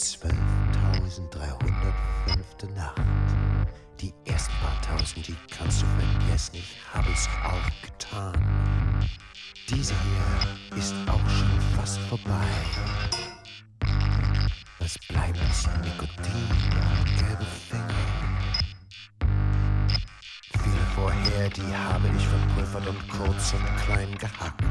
12.305. Nacht. Die ersten paar tausend, die kannst du vergessen, ich hab es auch getan. Diese hier ist auch schon fast vorbei. Was bleibt ist Nikotin und gelbe Finger. Viele vorher, die habe ich verpulvert und kurz und klein gehackt.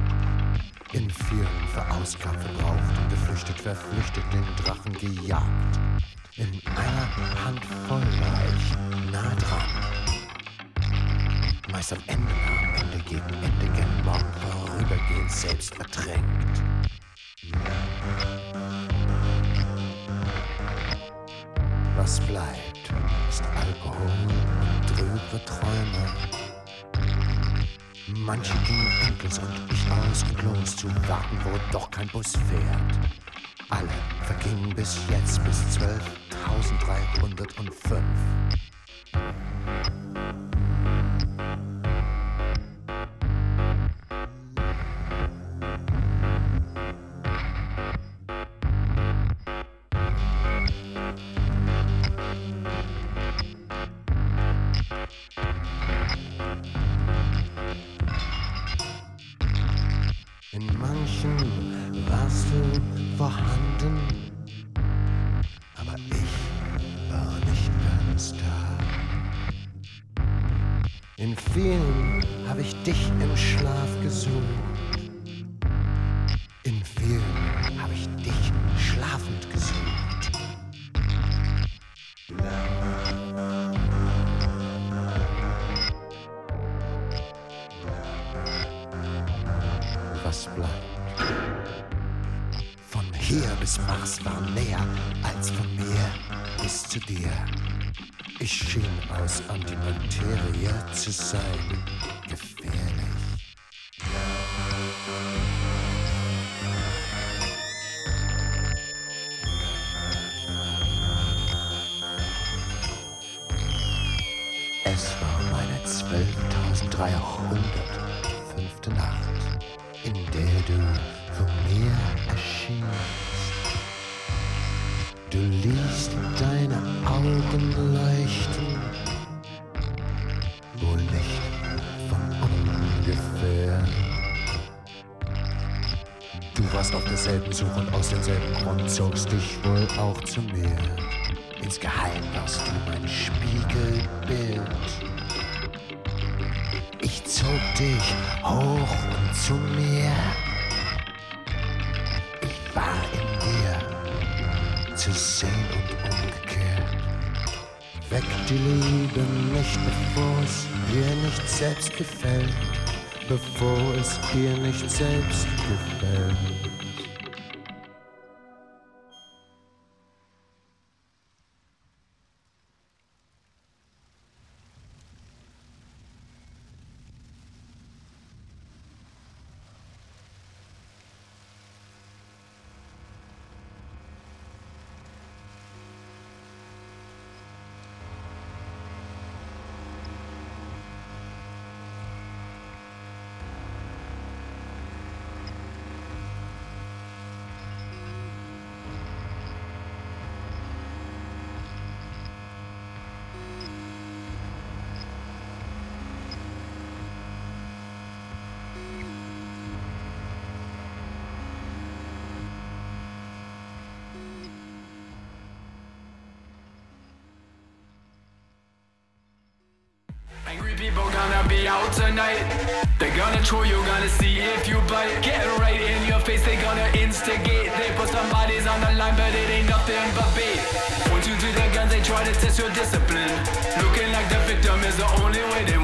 In vielen verausgabt, verbraucht geflüchtet, verflüchtet, den Drachen gejagt. In einer Handvoll war ich nah dran. Meist am Ende, am Ende gegen Ende, gern morgen vorübergehend selbst ertränkt. Was bleibt, ist Alkohol und trübe Träume. Manche gingen endlos und ich aus und los zu warten, wo doch kein Bus fährt. Alle vergingen bis jetzt bis 12.305. In vielen habe ich dich im Schlaf gesucht. Zu mir. Insgeheim warst du mein Spiegelbild. Ich zog dich hoch und zu mir. Ich war in dir, zu sehen und umgekehrt. Weck die Liebe nicht, bevor es dir nicht selbst gefällt. Bevor es dir nicht selbst gefällt. They're gonna troll you, gonna see if you bite. Get right in your face, they gonna instigate. They put some bodies on the line, but it ain't nothing but bait. Point you to the guns, they try to test your discipline. Looking like the victim is the only way they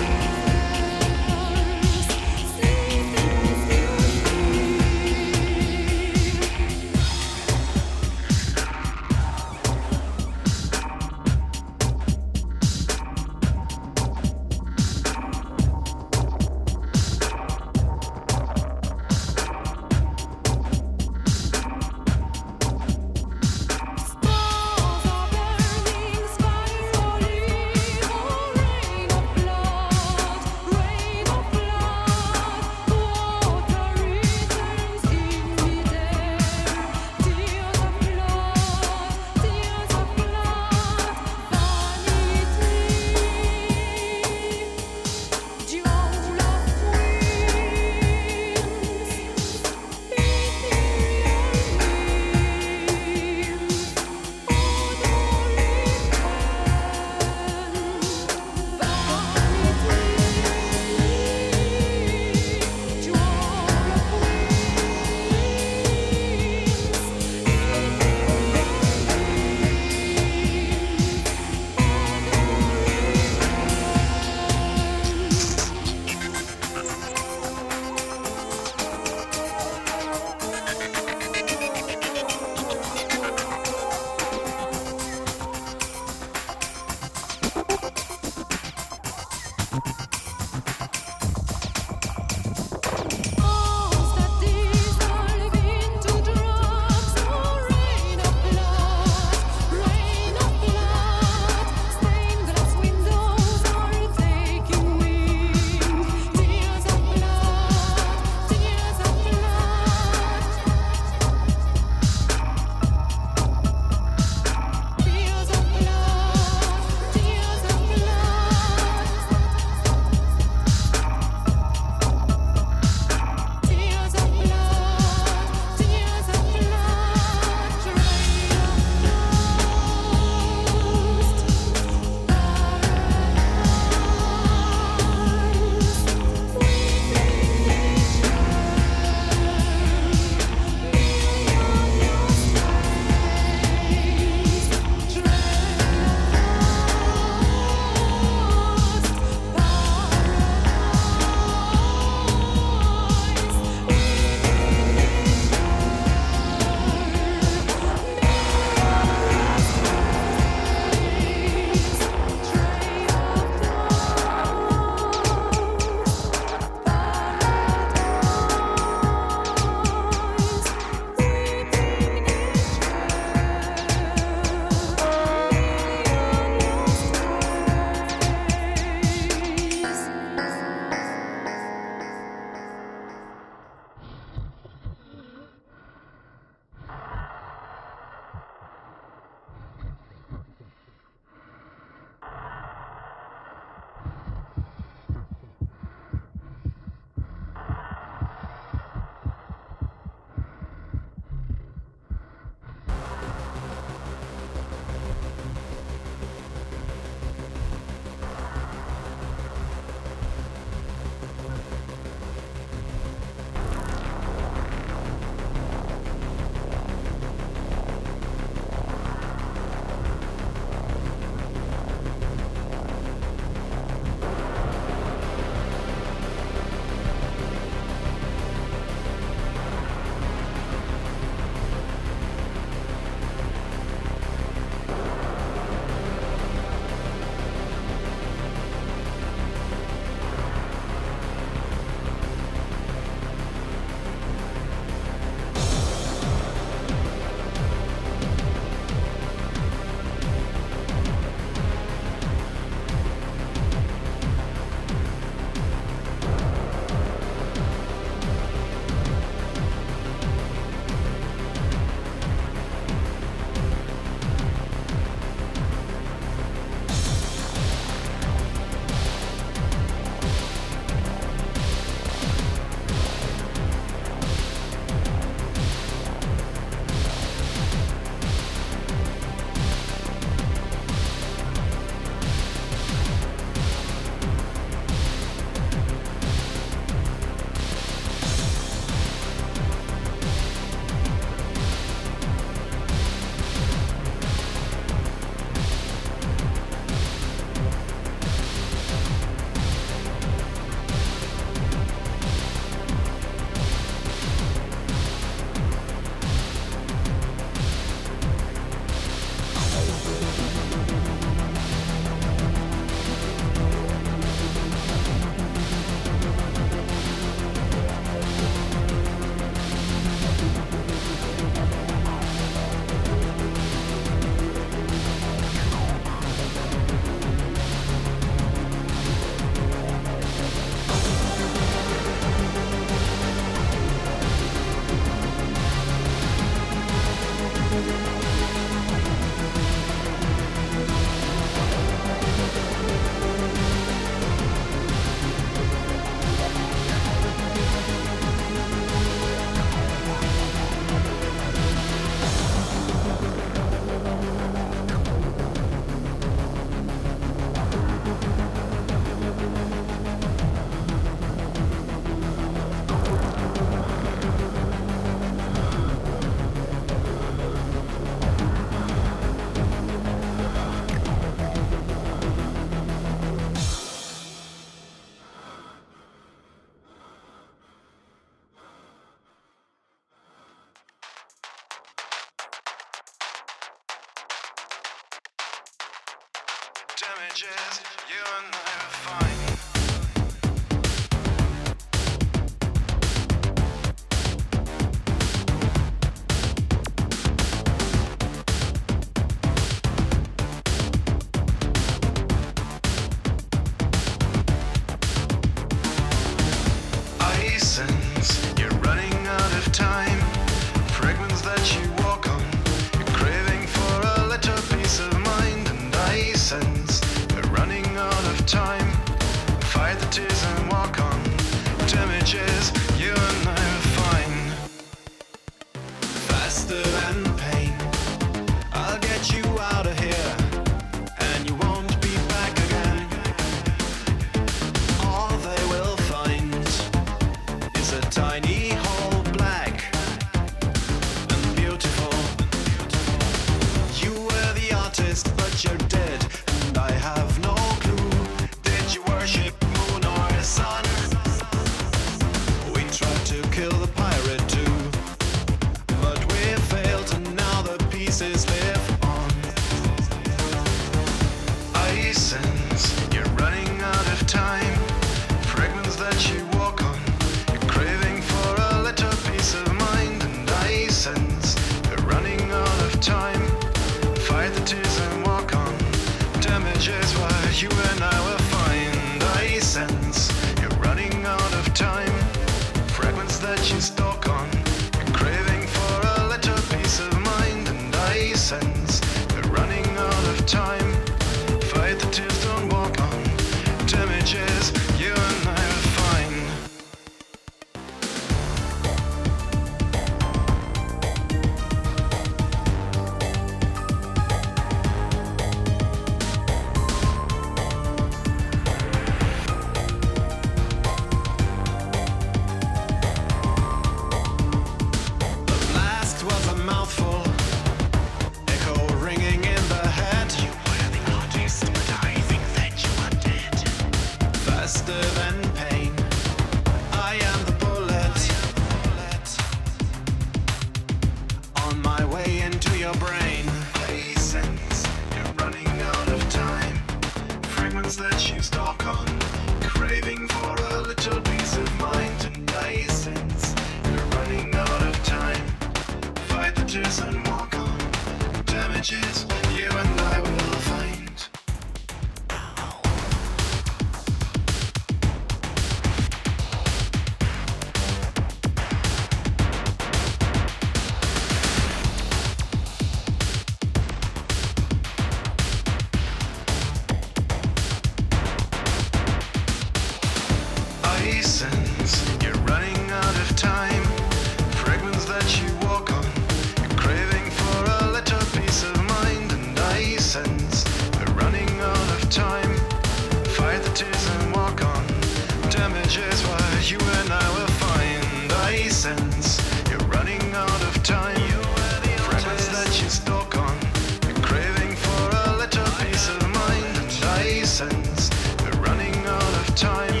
We're running out of time.